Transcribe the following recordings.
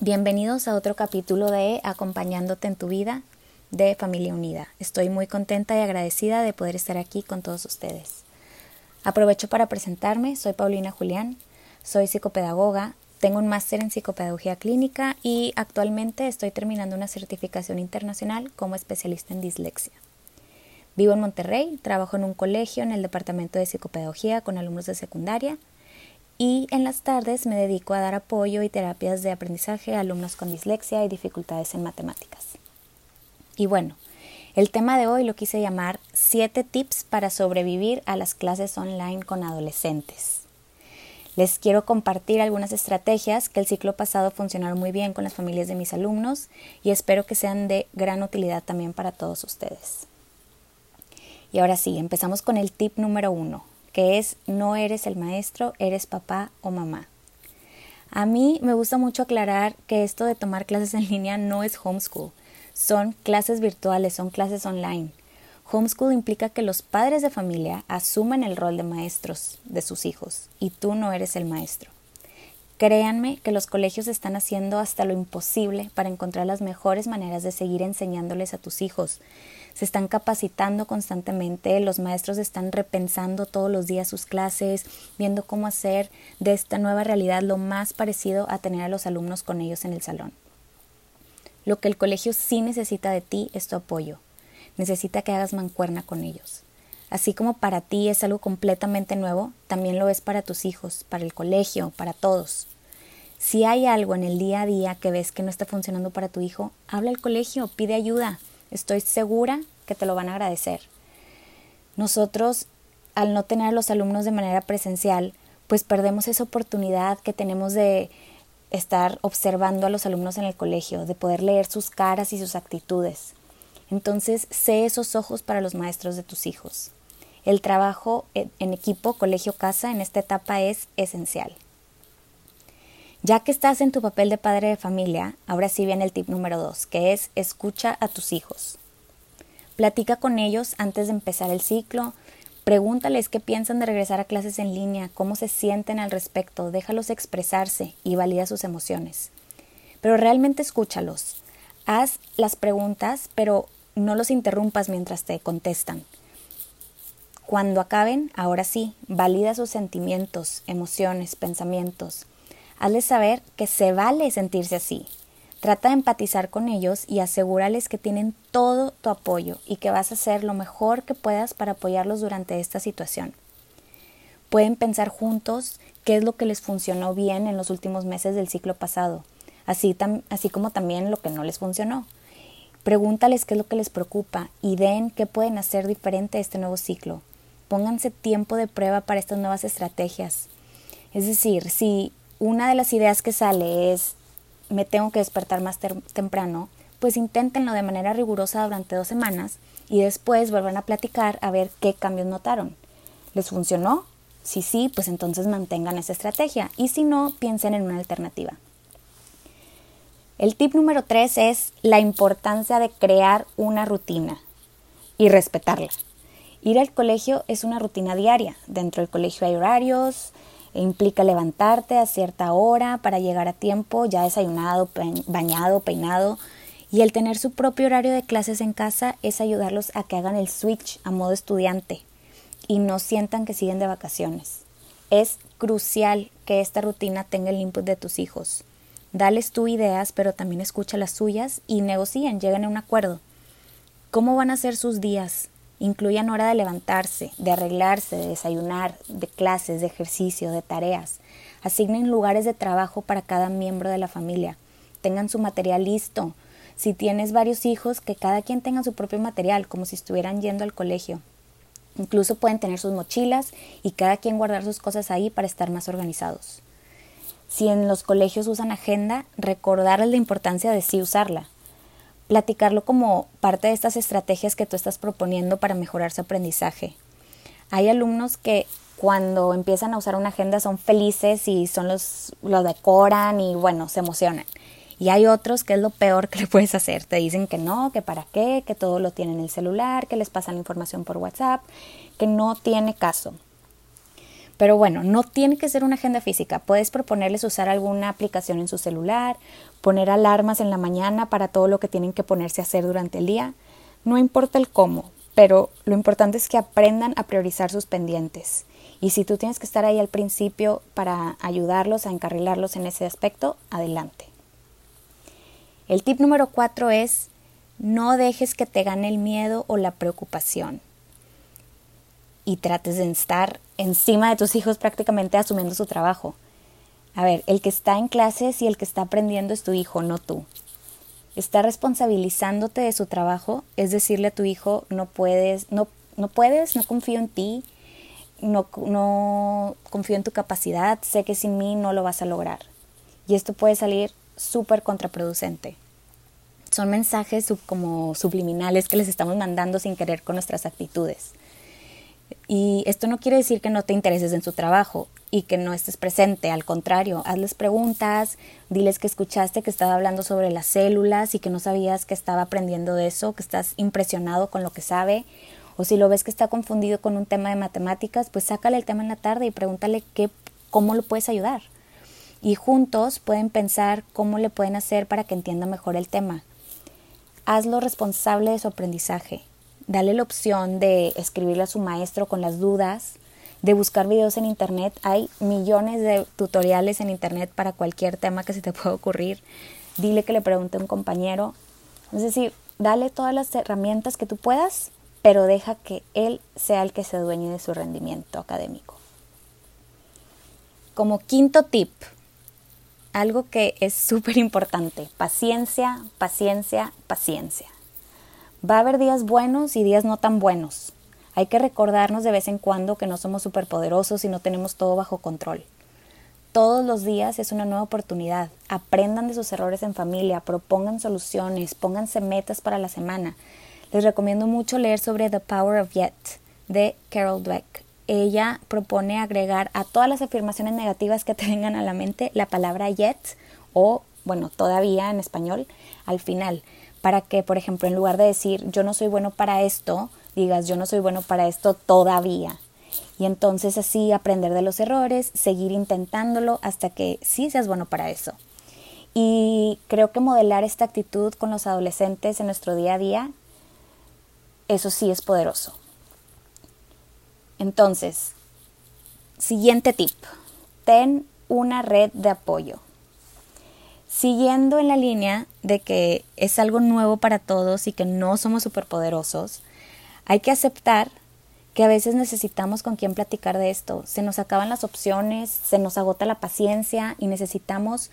Bienvenidos a otro capítulo de Acompañándote en tu vida de Familia Unida. Estoy muy contenta y agradecida de poder estar aquí con todos ustedes. Aprovecho para presentarme, soy Paulina Julián, soy psicopedagoga, tengo un máster en psicopedagogía clínica y actualmente estoy terminando una certificación internacional como especialista en dislexia. Vivo en Monterrey, trabajo en un colegio en el departamento de psicopedagogía con alumnos de secundaria y en las tardes me dedico a dar apoyo y terapias de aprendizaje a alumnos con dislexia y dificultades en matemáticas. Y bueno, el tema de hoy lo quise llamar 7 tips para sobrevivir a las clases online con adolescentes. Les quiero compartir algunas estrategias que el ciclo pasado funcionaron muy bien con las familias de mis alumnos y espero que sean de gran utilidad también para todos ustedes. Y ahora sí, empezamos con el tip número uno, que es no eres el maestro, eres papá o mamá. A mí me gusta mucho aclarar que esto de tomar clases en línea no es homeschool, son clases virtuales, son clases online. Homeschool implica que los padres de familia asumen el rol de maestros de sus hijos y tú no eres el maestro. Créanme que los colegios están haciendo hasta lo imposible para encontrar las mejores maneras de seguir enseñándoles a tus hijos, se están capacitando constantemente, los maestros están repensando todos los días sus clases, viendo cómo hacer de esta nueva realidad lo más parecido a tener a los alumnos con ellos en el salón. Lo que el colegio sí necesita de ti es tu apoyo. Necesita que hagas mancuerna con ellos. Así como para ti es algo completamente nuevo, también lo es para tus hijos, para el colegio, para todos. Si hay algo en el día a día que ves que no está funcionando para tu hijo, habla al colegio, pide ayuda. Estoy segura que te lo van a agradecer. Nosotros, al no tener a los alumnos de manera presencial, pues perdemos esa oportunidad que tenemos de estar observando a los alumnos en el colegio, de poder leer sus caras y sus actitudes. Entonces, sé esos ojos para los maestros de tus hijos. El trabajo en equipo, colegio-casa, en esta etapa es esencial. Ya que estás en tu papel de padre de familia, ahora sí viene el tip número dos, que es escucha a tus hijos. Platica con ellos antes de empezar el ciclo, pregúntales qué piensan de regresar a clases en línea, cómo se sienten al respecto, déjalos expresarse y valida sus emociones. Pero realmente escúchalos. Haz las preguntas, pero no los interrumpas mientras te contestan. Cuando acaben, ahora sí, valida sus sentimientos, emociones, pensamientos. Hazles saber que se vale sentirse así. Trata de empatizar con ellos y asegúrales que tienen todo tu apoyo y que vas a hacer lo mejor que puedas para apoyarlos durante esta situación. Pueden pensar juntos qué es lo que les funcionó bien en los últimos meses del ciclo pasado, así, así como también lo que no les funcionó. Pregúntales qué es lo que les preocupa y den qué pueden hacer diferente este nuevo ciclo. Pónganse tiempo de prueba para estas nuevas estrategias. Es decir, si una de las ideas que sale es me tengo que despertar más temprano, pues inténtenlo de manera rigurosa durante dos semanas y después vuelvan a platicar a ver qué cambios notaron. ¿Les funcionó? Si sí, pues entonces mantengan esa estrategia y si no, piensen en una alternativa. El tip número tres es la importancia de crear una rutina y respetarla. Ir al colegio es una rutina diaria. Dentro del colegio hay horarios, implica levantarte a cierta hora para llegar a tiempo, ya desayunado, bañado, peinado. Y el tener su propio horario de clases en casa es ayudarlos a que hagan el switch a modo estudiante y no sientan que siguen de vacaciones. Es crucial que esta rutina tenga el input de tus hijos. Dales tú ideas, pero también escucha las suyas y negocien, lleguen a un acuerdo. ¿Cómo van a ser sus días? Incluyan hora de levantarse, de arreglarse, de desayunar, de clases, de ejercicio, de tareas. Asignen lugares de trabajo para cada miembro de la familia. Tengan su material listo. Si tienes varios hijos, que cada quien tenga su propio material, como si estuvieran yendo al colegio. Incluso pueden tener sus mochilas y cada quien guardar sus cosas ahí para estar más organizados. Si en los colegios usan agenda, recordarles la importancia de sí usarla platicarlo como parte de estas estrategias que tú estás proponiendo para mejorar su aprendizaje. Hay alumnos que cuando empiezan a usar una agenda son felices y son los lo decoran y bueno, se emocionan. Y hay otros que es lo peor que le puedes hacer. Te dicen que no, que para qué, que todo lo tienen en el celular, que les pasan la información por WhatsApp, que no tiene caso. Pero bueno, no tiene que ser una agenda física. Puedes proponerles usar alguna aplicación en su celular, poner alarmas en la mañana para todo lo que tienen que ponerse a hacer durante el día. No importa el cómo, pero lo importante es que aprendan a priorizar sus pendientes. Y si tú tienes que estar ahí al principio para ayudarlos a encarrilarlos en ese aspecto, adelante. El tip número cuatro es no dejes que te gane el miedo o la preocupación y trates de estar encima de tus hijos prácticamente asumiendo su trabajo. A ver, el que está en clases y el que está aprendiendo es tu hijo, no tú. Estar responsabilizándote de su trabajo es decirle a tu hijo, no puedes, no, no puedes, no confío en ti, no, no confío en tu capacidad, sé que sin mí no lo vas a lograr. Y esto puede salir súper contraproducente. Son mensajes como subliminales que les estamos mandando sin querer con nuestras actitudes. Y esto no quiere decir que no te intereses en su trabajo y que no estés presente, al contrario, hazles preguntas, diles que escuchaste que estaba hablando sobre las células y que no sabías que estaba aprendiendo de eso, que estás impresionado con lo que sabe, o si lo ves que está confundido con un tema de matemáticas, pues sácale el tema en la tarde y pregúntale qué, cómo lo puedes ayudar. Y juntos pueden pensar cómo le pueden hacer para que entienda mejor el tema. Hazlo responsable de su aprendizaje dale la opción de escribirle a su maestro con las dudas, de buscar videos en internet. Hay millones de tutoriales en internet para cualquier tema que se te pueda ocurrir. Dile que le pregunte a un compañero. Es decir, dale todas las herramientas que tú puedas, pero deja que él sea el que se dueñe de su rendimiento académico. Como quinto tip, algo que es súper importante, paciencia, paciencia, paciencia. Va a haber días buenos y días no tan buenos. Hay que recordarnos de vez en cuando que no somos superpoderosos y no tenemos todo bajo control. Todos los días es una nueva oportunidad. Aprendan de sus errores en familia, propongan soluciones, pónganse metas para la semana. Les recomiendo mucho leer sobre The Power of Yet de Carol Dweck. Ella propone agregar a todas las afirmaciones negativas que te vengan a la mente la palabra yet o, bueno, todavía en español al final para que, por ejemplo, en lugar de decir yo no soy bueno para esto, digas yo no soy bueno para esto todavía. Y entonces así aprender de los errores, seguir intentándolo hasta que sí seas bueno para eso. Y creo que modelar esta actitud con los adolescentes en nuestro día a día, eso sí es poderoso. Entonces, siguiente tip, ten una red de apoyo. Siguiendo en la línea de que es algo nuevo para todos y que no somos superpoderosos, hay que aceptar que a veces necesitamos con quién platicar de esto. Se nos acaban las opciones, se nos agota la paciencia y necesitamos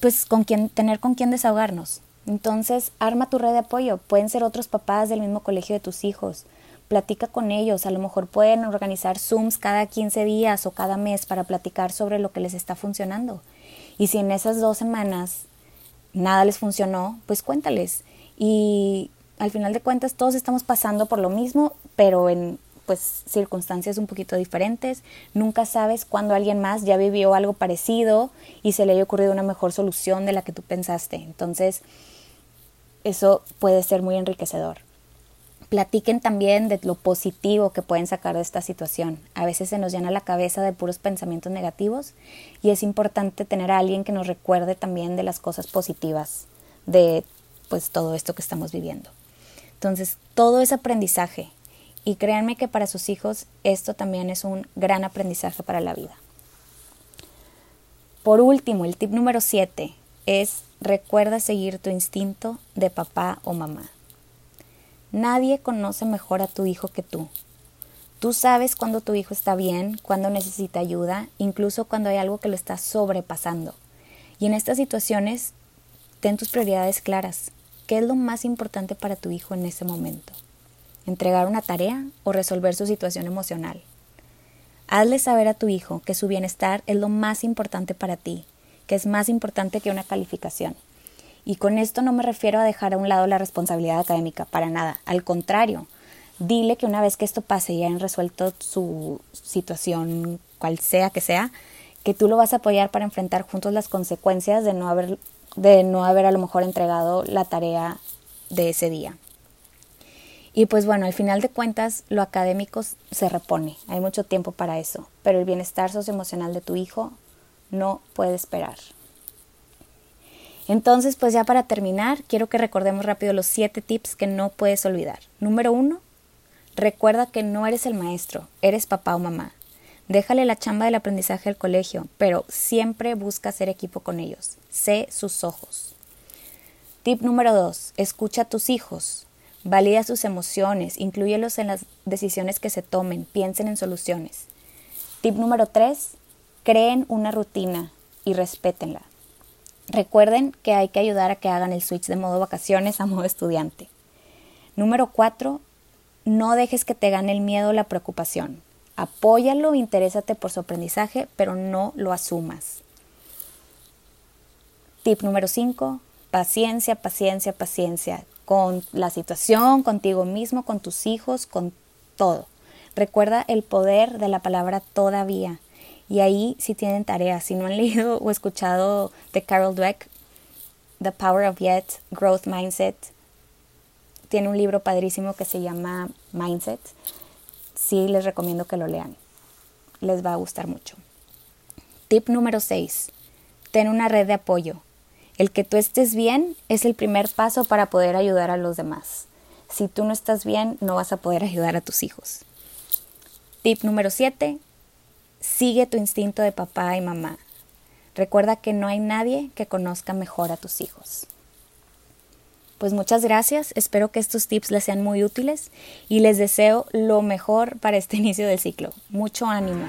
pues con quién tener con quién desahogarnos. Entonces, arma tu red de apoyo. Pueden ser otros papás del mismo colegio de tus hijos. Platica con ellos. A lo mejor pueden organizar Zooms cada 15 días o cada mes para platicar sobre lo que les está funcionando. Y si en esas dos semanas nada les funcionó, pues cuéntales. Y al final de cuentas todos estamos pasando por lo mismo, pero en pues circunstancias un poquito diferentes. Nunca sabes cuándo alguien más ya vivió algo parecido y se le haya ocurrido una mejor solución de la que tú pensaste. Entonces, eso puede ser muy enriquecedor. Platiquen también de lo positivo que pueden sacar de esta situación. A veces se nos llena la cabeza de puros pensamientos negativos y es importante tener a alguien que nos recuerde también de las cosas positivas de pues todo esto que estamos viviendo. Entonces, todo es aprendizaje y créanme que para sus hijos esto también es un gran aprendizaje para la vida. Por último, el tip número 7 es recuerda seguir tu instinto de papá o mamá. Nadie conoce mejor a tu hijo que tú. Tú sabes cuando tu hijo está bien, cuando necesita ayuda, incluso cuando hay algo que lo está sobrepasando. Y en estas situaciones, ten tus prioridades claras. ¿Qué es lo más importante para tu hijo en ese momento? ¿Entregar una tarea o resolver su situación emocional? Hazle saber a tu hijo que su bienestar es lo más importante para ti, que es más importante que una calificación Y con esto no me refiero a dejar a un lado la responsabilidad académica, para nada. Al contrario, dile que una vez que esto pase y hayan resuelto su situación, cual sea que sea, que tú lo vas a apoyar para enfrentar juntos las consecuencias de no haber, de no haber a lo mejor entregado la tarea de ese día. Y pues bueno, al final de cuentas, lo académico se repone, hay mucho tiempo para eso, pero el bienestar socioemocional de tu hijo no puede esperar. Entonces, pues ya para terminar, quiero que recordemos rápido los siete tips que no puedes olvidar. Número uno, recuerda que no eres el maestro, eres papá o mamá. Déjale la chamba del aprendizaje al colegio, pero siempre busca ser equipo con ellos. Sé sus ojos. Tip número dos, escucha a tus hijos. Valida sus emociones, incluyelos en las decisiones que se tomen, piensen en soluciones. Tip número 3. Creen una rutina y respétenla. Recuerden que hay que ayudar a que hagan el switch de modo vacaciones a modo estudiante. Número 4. No dejes que te gane el miedo o la preocupación. Apóyalo, interésate por su aprendizaje, pero no lo asumas. Tip número 5. Paciencia, paciencia, paciencia con la situación, contigo mismo, con tus hijos, con todo. Recuerda el poder de la palabra todavía. Y ahí si tienen tareas, si no han leído o escuchado de Carol Dweck, The Power of Yet, Growth Mindset, tiene un libro padrísimo que se llama Mindset. Sí, les recomiendo que lo lean. Les va a gustar mucho. Tip número 6. Ten una red de apoyo. El que tú estés bien es el primer paso para poder ayudar a los demás. Si tú no estás bien, no vas a poder ayudar a tus hijos. Tip número 7. Sigue tu instinto de papá y mamá. Recuerda que no hay nadie que conozca mejor a tus hijos. Pues muchas gracias, espero que estos tips les sean muy útiles y les deseo lo mejor para este inicio del ciclo. Mucho ánimo.